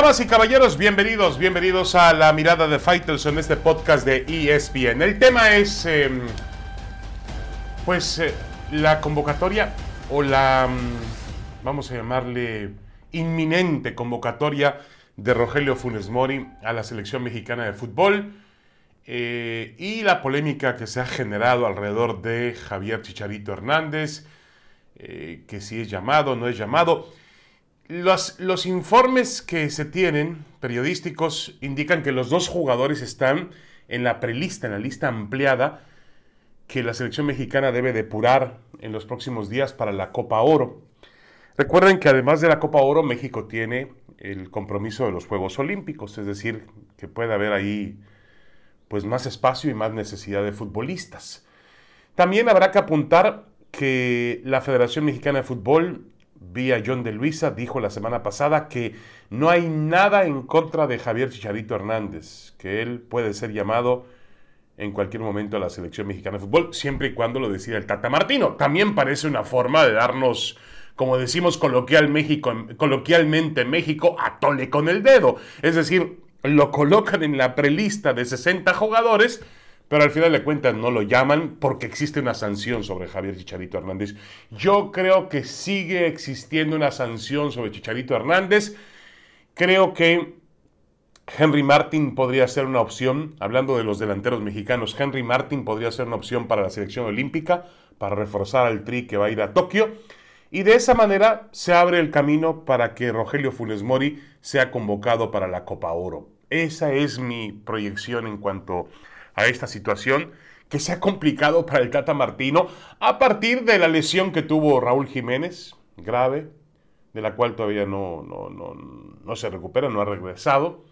Damas y caballeros, bienvenidos, bienvenidos a la mirada de Fighters en este podcast de ESPN. El tema es, em, pues, eh, la convocatoria o la, mm, vamos a llamarle, inminente convocatoria de Rogelio Funes Mori a la selección mexicana de fútbol eh, y la polémica que se ha generado alrededor de Javier Chicharito Hernández, eh, que si es llamado, no es llamado. Los, informes que se tienen, periodísticos, indican que los dos jugadores están en la prelista, en la lista ampliada, que la selección mexicana debe depurar en los próximos días para la Copa Oro. Recuerden que además de la Copa Oro, México tiene el compromiso de los Juegos Olímpicos, es decir, que puede haber ahí pues más espacio y más necesidad de futbolistas. También habrá que apuntar que la Federación Mexicana de Fútbol vía John de Luisa, dijo la semana pasada que no hay nada en contra de Javier Chicharito Hernández, que él puede ser llamado en cualquier momento a la selección mexicana de fútbol, siempre y cuando lo decida el Tata Martino. También parece una forma de darnos, como decimos coloquialmente en México, a tole con el dedo. Es decir, lo colocan en la prelista de 60 jugadores pero al final de cuentas no lo llaman porque existe una sanción sobre Javier Chicharito Hernández. Yo creo que sigue existiendo una sanción sobre Chicharito Hernández. Creo que Henry Martin podría ser una opción, hablando de los delanteros mexicanos, Henry Martin podría ser una opción para la selección olímpica, para reforzar al tri que va a ir a Tokio. Y de esa manera se abre el camino para que Rogelio Funes Mori sea convocado para la Copa Oro. Esa es mi proyección en cuanto a esta situación que se ha complicado para el Tata Martino a partir de la lesión que tuvo Raúl Jiménez, grave, de la cual todavía no, no, se recupera, no ha regresado.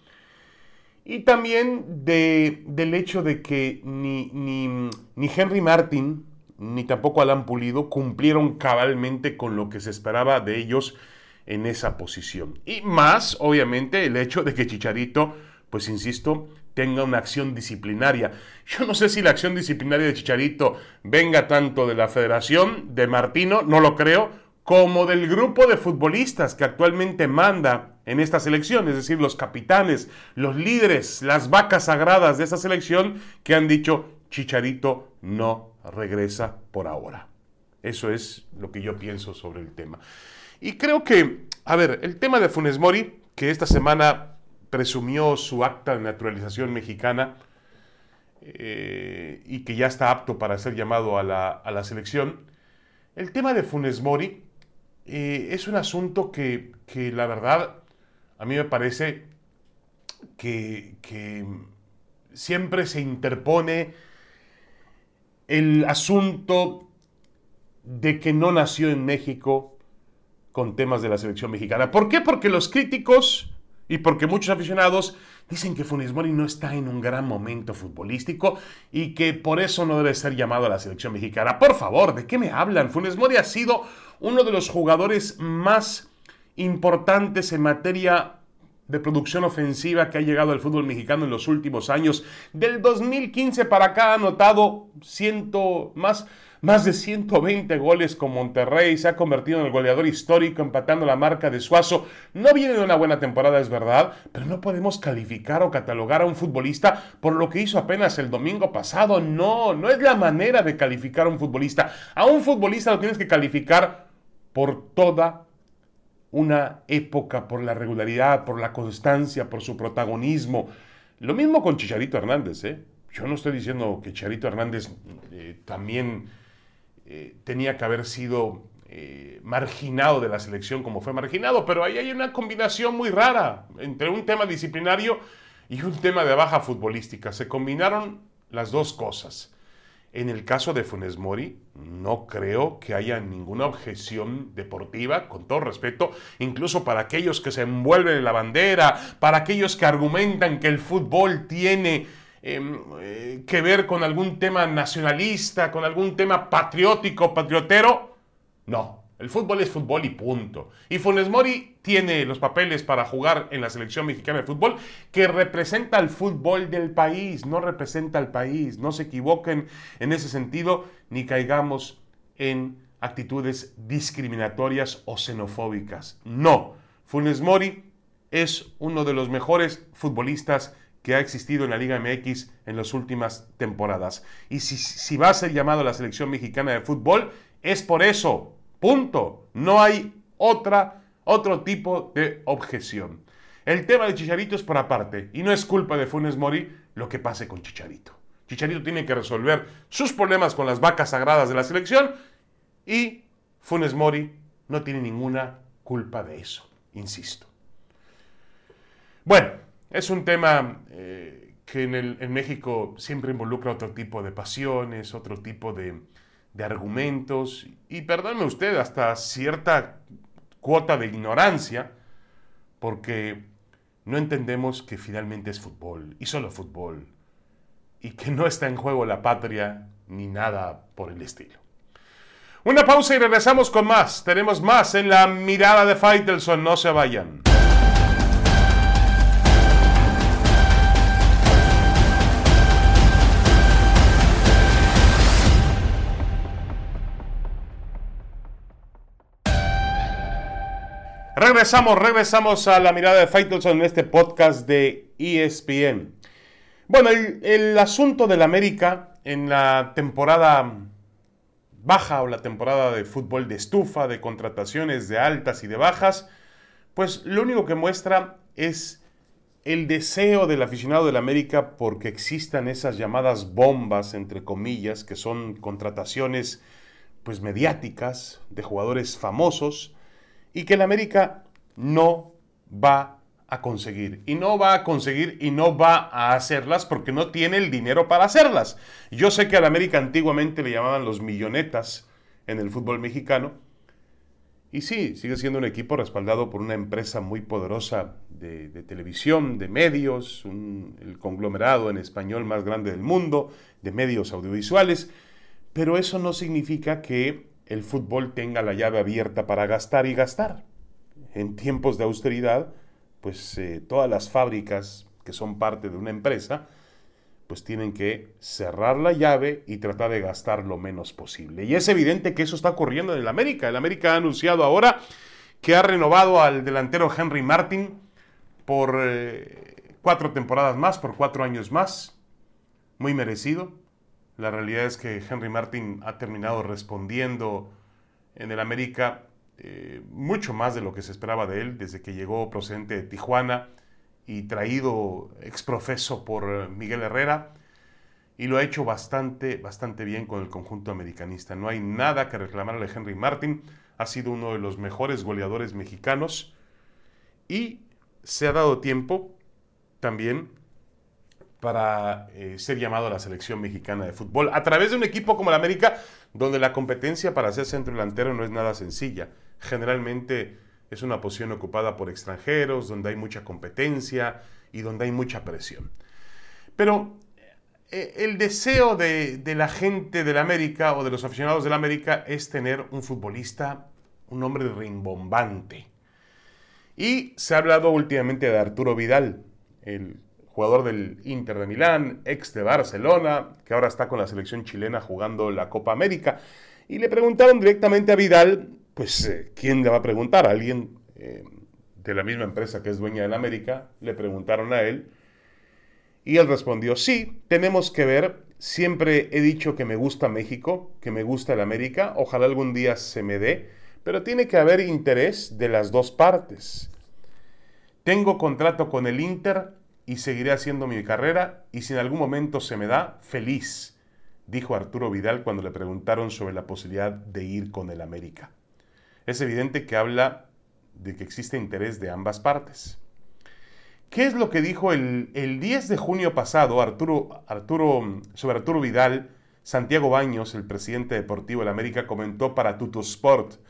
Y también de, del hecho de que ni, ni, ni Henry Martin ni tampoco Alan Pulido cumplieron cabalmente con lo que se esperaba de ellos en esa posición. Y más, obviamente, el hecho de que Chicharito, pues insisto, tenga una acción disciplinaria. Yo no sé si la acción disciplinaria de Chicharito venga tanto de la federación, de Martino, no lo creo, como del grupo de futbolistas que actualmente manda en esta selección, es decir, los capitanes, los líderes, las vacas sagradas de esa selección que han dicho Chicharito no regresa por ahora. Eso es lo que yo pienso sobre el tema. Y creo que, a ver, el tema de Funes Mori, que esta semana presumió su acta de naturalización mexicana eh, y que ya está apto para ser llamado a la, selección. El tema de Funes Mori eh, es un asunto que, la verdad a mí me parece que, que siempre se interpone el asunto de que no nació en México con temas de la selección mexicana. ¿Por qué? Porque los críticos y porque muchos aficionados dicen que Funes Mori no está en un gran momento futbolístico y que por eso no debe ser llamado a la selección mexicana. Por favor, ¿de qué me hablan? Funes Mori ha sido uno de los jugadores más importantes en materia de producción ofensiva que ha llegado al fútbol mexicano en los últimos años. Del 2015 para acá ha anotado ciento más más de 120 goles con Monterrey, se ha convertido en el goleador histórico empatando la marca de Suazo. No viene de una buena temporada, es verdad, pero no podemos calificar o catalogar a un futbolista por lo que hizo apenas el domingo pasado. No, no es la manera de calificar a un futbolista. A un futbolista lo tienes que calificar por toda una época, por la regularidad, por la constancia, por su protagonismo. Lo mismo con Chicharito Hernández, ¿eh? Yo no estoy diciendo que Chicharito Hernández eh, también eh, tenía que haber sido eh, marginado de la selección como fue marginado, pero ahí hay una combinación muy rara entre un tema disciplinario y un tema de baja futbolística. Se combinaron las dos cosas. En el caso de Funes Mori, no creo que haya ninguna objeción deportiva, con todo respeto, incluso para aquellos que se envuelven en la bandera, para aquellos que argumentan que el fútbol tiene eh, que ver con algún tema nacionalista, con algún tema patriótico, patriotero. No, el fútbol es fútbol y punto. Y Funes Mori tiene los papeles para jugar en la selección mexicana de fútbol que representa al fútbol del país, no representa al país. No se equivoquen en ese sentido ni caigamos en actitudes discriminatorias o xenofóbicas. No, Funes Mori es uno de los mejores futbolistas que ha existido en la Liga MX en las últimas temporadas. Y si, va a ser llamado a la selección mexicana de fútbol, es por eso. Punto. No hay otra, otro tipo de objeción. El tema de Chicharito es por aparte. Y no es culpa de Funes Mori lo que pase con Chicharito. Chicharito tiene que resolver sus problemas con las vacas sagradas de la selección y Funes Mori no tiene ninguna culpa de eso, insisto. Bueno, es un tema eh, que en, México siempre involucra otro tipo de pasiones, otro tipo de, de argumentos y perdónme usted, hasta cierta cuota de ignorancia, porque no entendemos que finalmente es fútbol y solo fútbol y que no está en juego la patria ni nada por el estilo. Una pausa y regresamos con más. Tenemos más en la mirada de Faitelson. No se vayan. Regresamos, regresamos a la mirada de Faitelson en este podcast de ESPN. Bueno, el, el asunto del América en la temporada baja o la temporada de fútbol de estufa, de contrataciones de altas y de bajas, pues lo único que muestra es el deseo del aficionado del América porque existan esas llamadas bombas, entre comillas, que son contrataciones pues mediáticas de jugadores famosos y que el América no va a conseguir. Y no va a conseguir y no va a hacerlas porque no tiene el dinero para hacerlas. Yo sé que al América antiguamente le llamaban los millonetas en el fútbol mexicano. Y sí, sigue siendo un equipo respaldado por una empresa muy poderosa de, televisión, de medios, el conglomerado en español más grande del mundo, de medios audiovisuales. Pero eso no significa que el fútbol tenga la llave abierta para gastar y gastar. En tiempos de austeridad, pues eh, todas las fábricas que son parte de una empresa, pues tienen que cerrar la llave y tratar de gastar lo menos posible. Y es evidente que eso está ocurriendo en el América. El América ha anunciado ahora que ha renovado al delantero Henry Martin por eh, cuatro temporadas más, por cuatro años más. Muy merecido. La realidad es que Henry Martin ha terminado respondiendo en el América eh, mucho más de lo que se esperaba de él desde que llegó procedente de Tijuana y traído exprofeso por eh, Miguel Herrera y lo ha hecho bastante, bastante bien con el conjunto americanista. No hay nada que reclamarle a Henry Martin, ha sido uno de los mejores goleadores mexicanos y se ha dado tiempo también para eh, ser llamado a la selección mexicana de fútbol a través de un equipo como el América, donde la competencia para ser centro delantero no es nada sencilla. Generalmente es una posición ocupada por extranjeros, donde hay mucha competencia y donde hay mucha presión. Pero eh, el deseo de, de la gente del América o de los aficionados del América es tener un futbolista, un hombre rimbombante. Y se ha hablado últimamente de Arturo Vidal, el jugador del Inter de Milán, ex de Barcelona, que ahora está con la selección chilena jugando la Copa América. Y le preguntaron directamente a Vidal, pues, eh, ¿quién le va a preguntar? alguien eh, de la misma empresa que es dueña del América? Le preguntaron a él. Y él respondió, sí, tenemos que ver. Siempre he dicho que me gusta México, que me gusta el América. Ojalá algún día se me dé. Pero tiene que haber interés de las dos partes. Tengo contrato con el Inter y seguiré haciendo mi carrera y si en algún momento se me da, feliz, dijo Arturo Vidal cuando le preguntaron sobre la posibilidad de ir con el América. Es evidente que habla de que existe interés de ambas partes. ¿Qué es lo que dijo el, 10 de junio pasado Arturo, sobre Arturo Vidal? Santiago Baños, el presidente deportivo del América, comentó para Tutosport Sport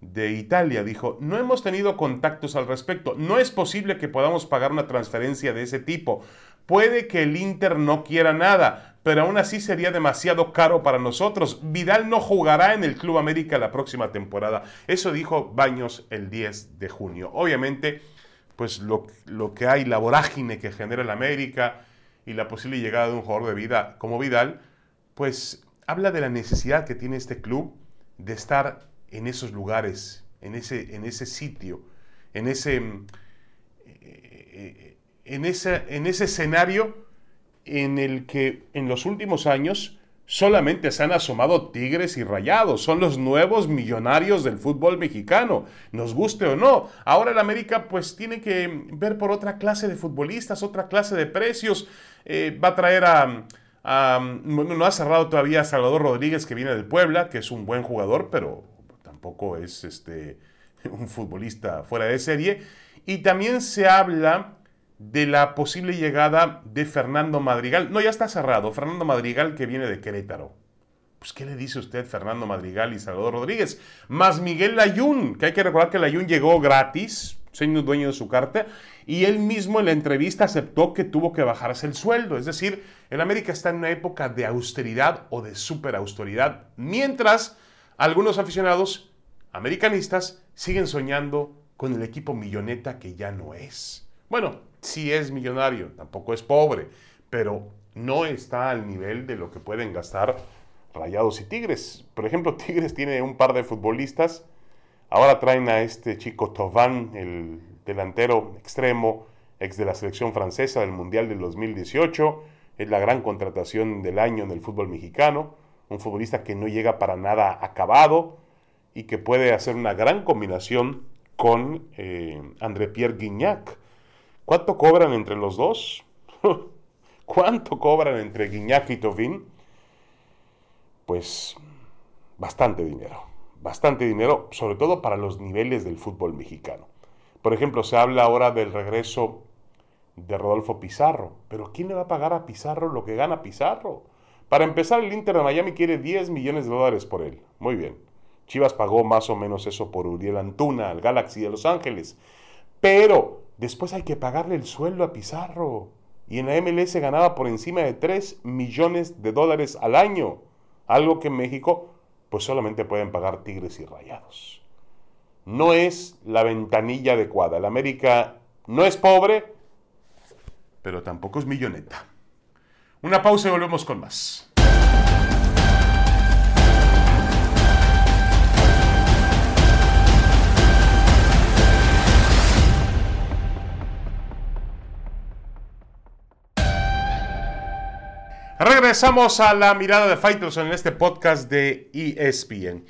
de Italia dijo, no hemos tenido contactos al respecto, no es posible que podamos pagar una transferencia de ese tipo. Puede que el Inter no quiera nada, pero aún así sería demasiado caro para nosotros. Vidal no jugará en el Club América la próxima temporada. Eso dijo Baños el 10 de junio. Obviamente, pues lo, lo que hay, la vorágine que genera el América y la posible llegada de un jugador de vida como Vidal, pues habla de la necesidad que tiene este club de estar en esos lugares, en ese, en ese sitio, en ese, eh, en, ese, en ese escenario en el que en los últimos años solamente se han asomado Tigres y Rayados. Son los nuevos millonarios del fútbol mexicano, nos guste o no. Ahora el América pues tiene que ver por otra clase de futbolistas, otra clase de precios. Eh, va a traer a, No ha cerrado todavía a Salvador Rodríguez que viene del Puebla, que es un buen jugador, pero tampoco es este, un futbolista fuera de serie. Y también se habla de la posible llegada de Fernando Madrigal. No, ya está cerrado. Fernando Madrigal que viene de Querétaro. Pues, ¿qué le dice usted Fernando Madrigal y Salvador Rodríguez? Más Miguel Layún, que hay que recordar que Layún llegó gratis, siendo dueño de su carta, y él mismo en la entrevista aceptó que tuvo que bajarse el sueldo. Es decir, el América está en una época de austeridad o de superausteridad, mientras algunos aficionados americanistas siguen soñando con el equipo milloneta que ya no es. Bueno, sí es millonario, tampoco es pobre, pero no está al nivel de lo que pueden gastar Rayados y Tigres. Por ejemplo, Tigres tiene un par de futbolistas. Ahora traen a este chico Tovan, el delantero extremo, ex de la selección francesa del Mundial del 2018. Es la gran contratación del año en el fútbol mexicano. Un futbolista que no llega para nada acabado y que puede hacer una gran combinación con eh, André Pierre Guignac ¿Cuánto cobran entre los dos? ¿Cuánto cobran entre Guiñac y Tofín? Pues bastante dinero, bastante dinero, sobre todo para los niveles del fútbol mexicano. Por ejemplo, se habla ahora del regreso de Rodolfo Pizarro, pero ¿quién le va a pagar a Pizarro lo que gana Pizarro? Para empezar, el Inter de Miami quiere 10 millones de dólares por él. Muy bien. Chivas pagó más o menos eso por Uriel Antuna, al Galaxy de Los Ángeles. Pero después hay que pagarle el sueldo a Pizarro. Y en la MLS ganaba por encima de 3 millones de dólares al año. Algo que en México pues solamente pueden pagar Tigres y Rayados. No es la ventanilla adecuada. La América no es pobre, pero tampoco es milloneta. Una pausa y volvemos con más. Regresamos a la mirada de Fighters en este podcast de ESPN.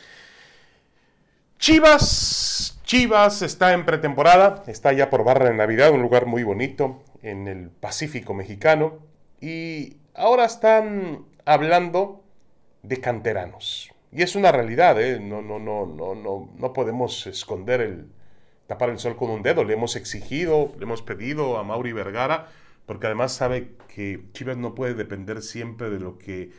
Chivas, Chivas está en pretemporada, está ya por Barra de Navidad, un lugar muy bonito en el Pacífico mexicano. Y ahora están hablando de canteranos. Y es una realidad, ¿eh? no, no, no, no, no, no podemos esconder el, tapar el sol con un dedo. Le hemos exigido, le hemos pedido a Mauri Vergara porque además sabe que Chivas no puede depender siempre de lo que,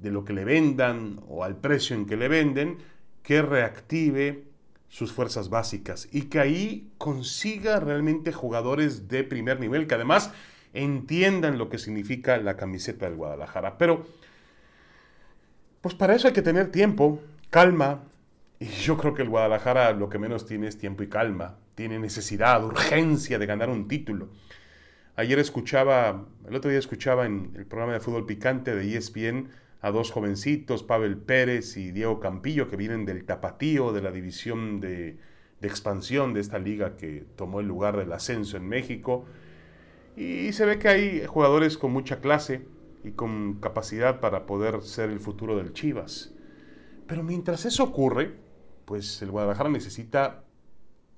de lo que le vendan o al precio en que le venden, que reactive sus fuerzas básicas y que ahí consiga realmente jugadores de primer nivel que además entiendan lo que significa la camiseta del Guadalajara. Pero, pues para eso hay que tener tiempo, calma, y yo creo que el Guadalajara lo que menos tiene es tiempo y calma, tiene necesidad, urgencia de ganar un título. Ayer escuchaba, el otro día escuchaba en el programa de fútbol picante de ESPN a dos jovencitos, Pavel Pérez y Diego Campillo, que vienen del Tapatío, de la división de, de expansión de esta liga que tomó el lugar del ascenso en México. Y se ve que hay jugadores con mucha clase y con capacidad para poder ser el futuro del Chivas. Pero mientras eso ocurre, pues el Guadalajara necesita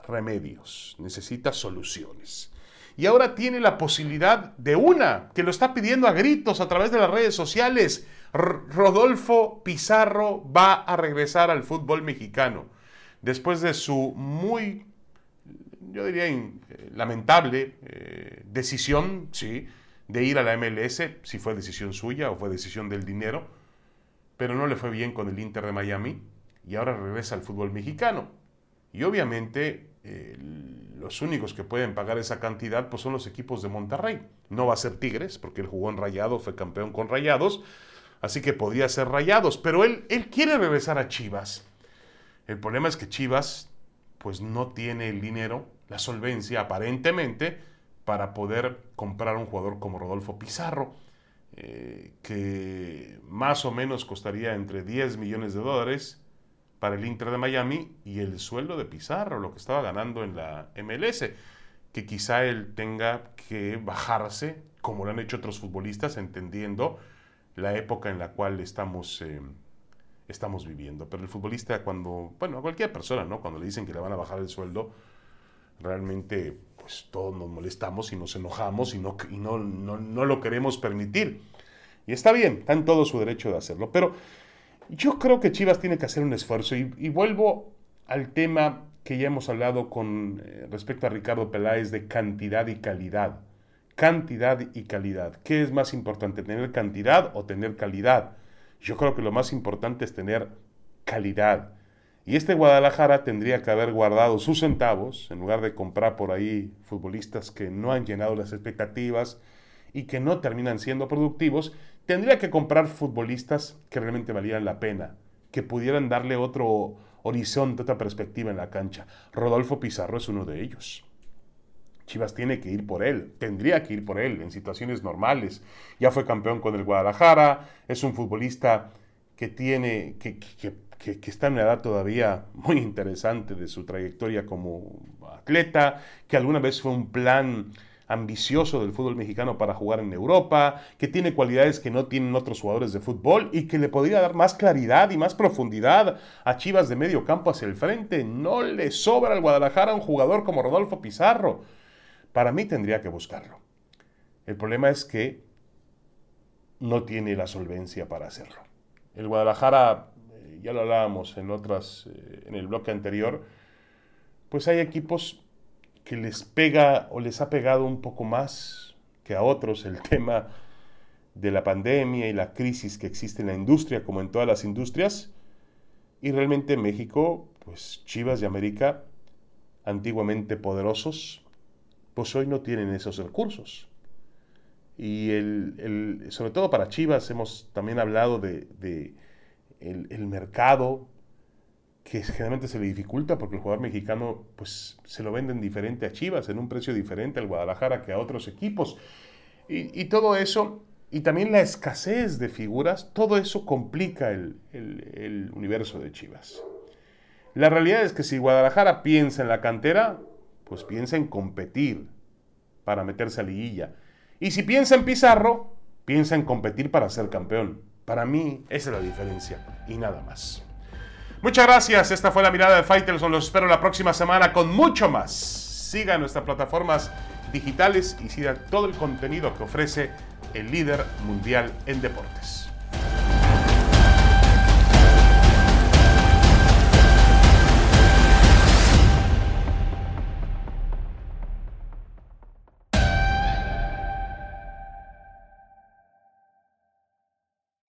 remedios, necesita soluciones y ahora tiene la posibilidad de una, que lo está pidiendo a gritos a través de las redes sociales. Rodolfo Pizarro va a regresar al fútbol mexicano. Después de su muy, yo diría, lamentable eh, decisión, sí, de ir a la MLS, si fue decisión suya o fue decisión del dinero, pero no le fue bien con el Inter de Miami y ahora regresa al fútbol mexicano. Y obviamente los únicos que pueden pagar esa cantidad pues son los equipos de Monterrey. No va a ser Tigres, porque él jugó en Rayado, fue campeón con Rayados, así que podría ser Rayados, pero él, él quiere regresar a Chivas. El problema es que Chivas pues no tiene el dinero, la solvencia aparentemente, para poder comprar un jugador como Rodolfo Pizarro, eh, que más o menos costaría entre 10 millones de dólares para el Inter de Miami y el sueldo de Pizarro, lo que estaba ganando en la MLS. que quizá él tenga que bajarse, como lo han hecho otros futbolistas, entendiendo la época en la cual estamos, eh, estamos viviendo. Pero el futbolista cuando, bueno, a cualquier persona, ¿no? Cuando le dicen que le van a bajar el sueldo, realmente pues todos nos molestamos y nos enojamos y no, y no, no, lo queremos permitir. Y está bien, está en todo su derecho de hacerlo. Pero yo creo que Chivas tiene que hacer un esfuerzo y, vuelvo al tema que ya hemos hablado con eh, respecto a Ricardo Peláez de cantidad y calidad. Cantidad y calidad. ¿Qué es más importante, tener cantidad o tener calidad? Yo creo que lo más importante es tener calidad. Y este Guadalajara tendría que haber guardado sus centavos en lugar de comprar por ahí futbolistas que no han llenado las expectativas y que no terminan siendo productivos. Tendría que comprar futbolistas que realmente valieran la pena, que pudieran darle otro horizonte, otra perspectiva en la cancha. Rodolfo Pizarro es uno de ellos. Chivas tiene que ir por él, tendría que ir por él en situaciones normales. Ya fue campeón con el Guadalajara, es un futbolista que tiene, que, está en una edad todavía muy interesante de su trayectoria como atleta, que alguna vez fue un plan ambicioso del fútbol mexicano para jugar en Europa, que tiene cualidades que no tienen otros jugadores de fútbol y que le podría dar más claridad y más profundidad a Chivas de medio campo hacia el frente. No le sobra al Guadalajara un jugador como Rodolfo Pizarro. Para mí tendría que buscarlo. El problema es que no tiene la solvencia para hacerlo. El Guadalajara, eh, ya lo hablábamos en otras, eh, en el bloque anterior, pues hay equipos que les pega o les ha pegado un poco más que a otros el tema de la pandemia y la crisis que existe en la industria, como en todas las industrias. Y realmente México, pues Chivas y América, antiguamente poderosos, pues hoy no tienen esos recursos. Y el, sobre todo para Chivas hemos también hablado de, el mercado que generalmente se le dificulta porque el jugador mexicano pues se lo venden diferente a Chivas, en un precio diferente al Guadalajara que a otros equipos. Y, todo eso, y también la escasez de figuras, todo eso complica el, el universo de Chivas. La realidad es que si Guadalajara piensa en la cantera, pues piensa en competir para meterse a liguilla. Y si piensa en Pizarro, piensa en competir para ser campeón. Para mí, esa es la diferencia y nada más. Muchas gracias. Esta fue la mirada de Faitelson. Los espero la próxima semana con mucho más. Siga nuestras plataformas digitales y siga todo el contenido que ofrece el líder mundial en deportes.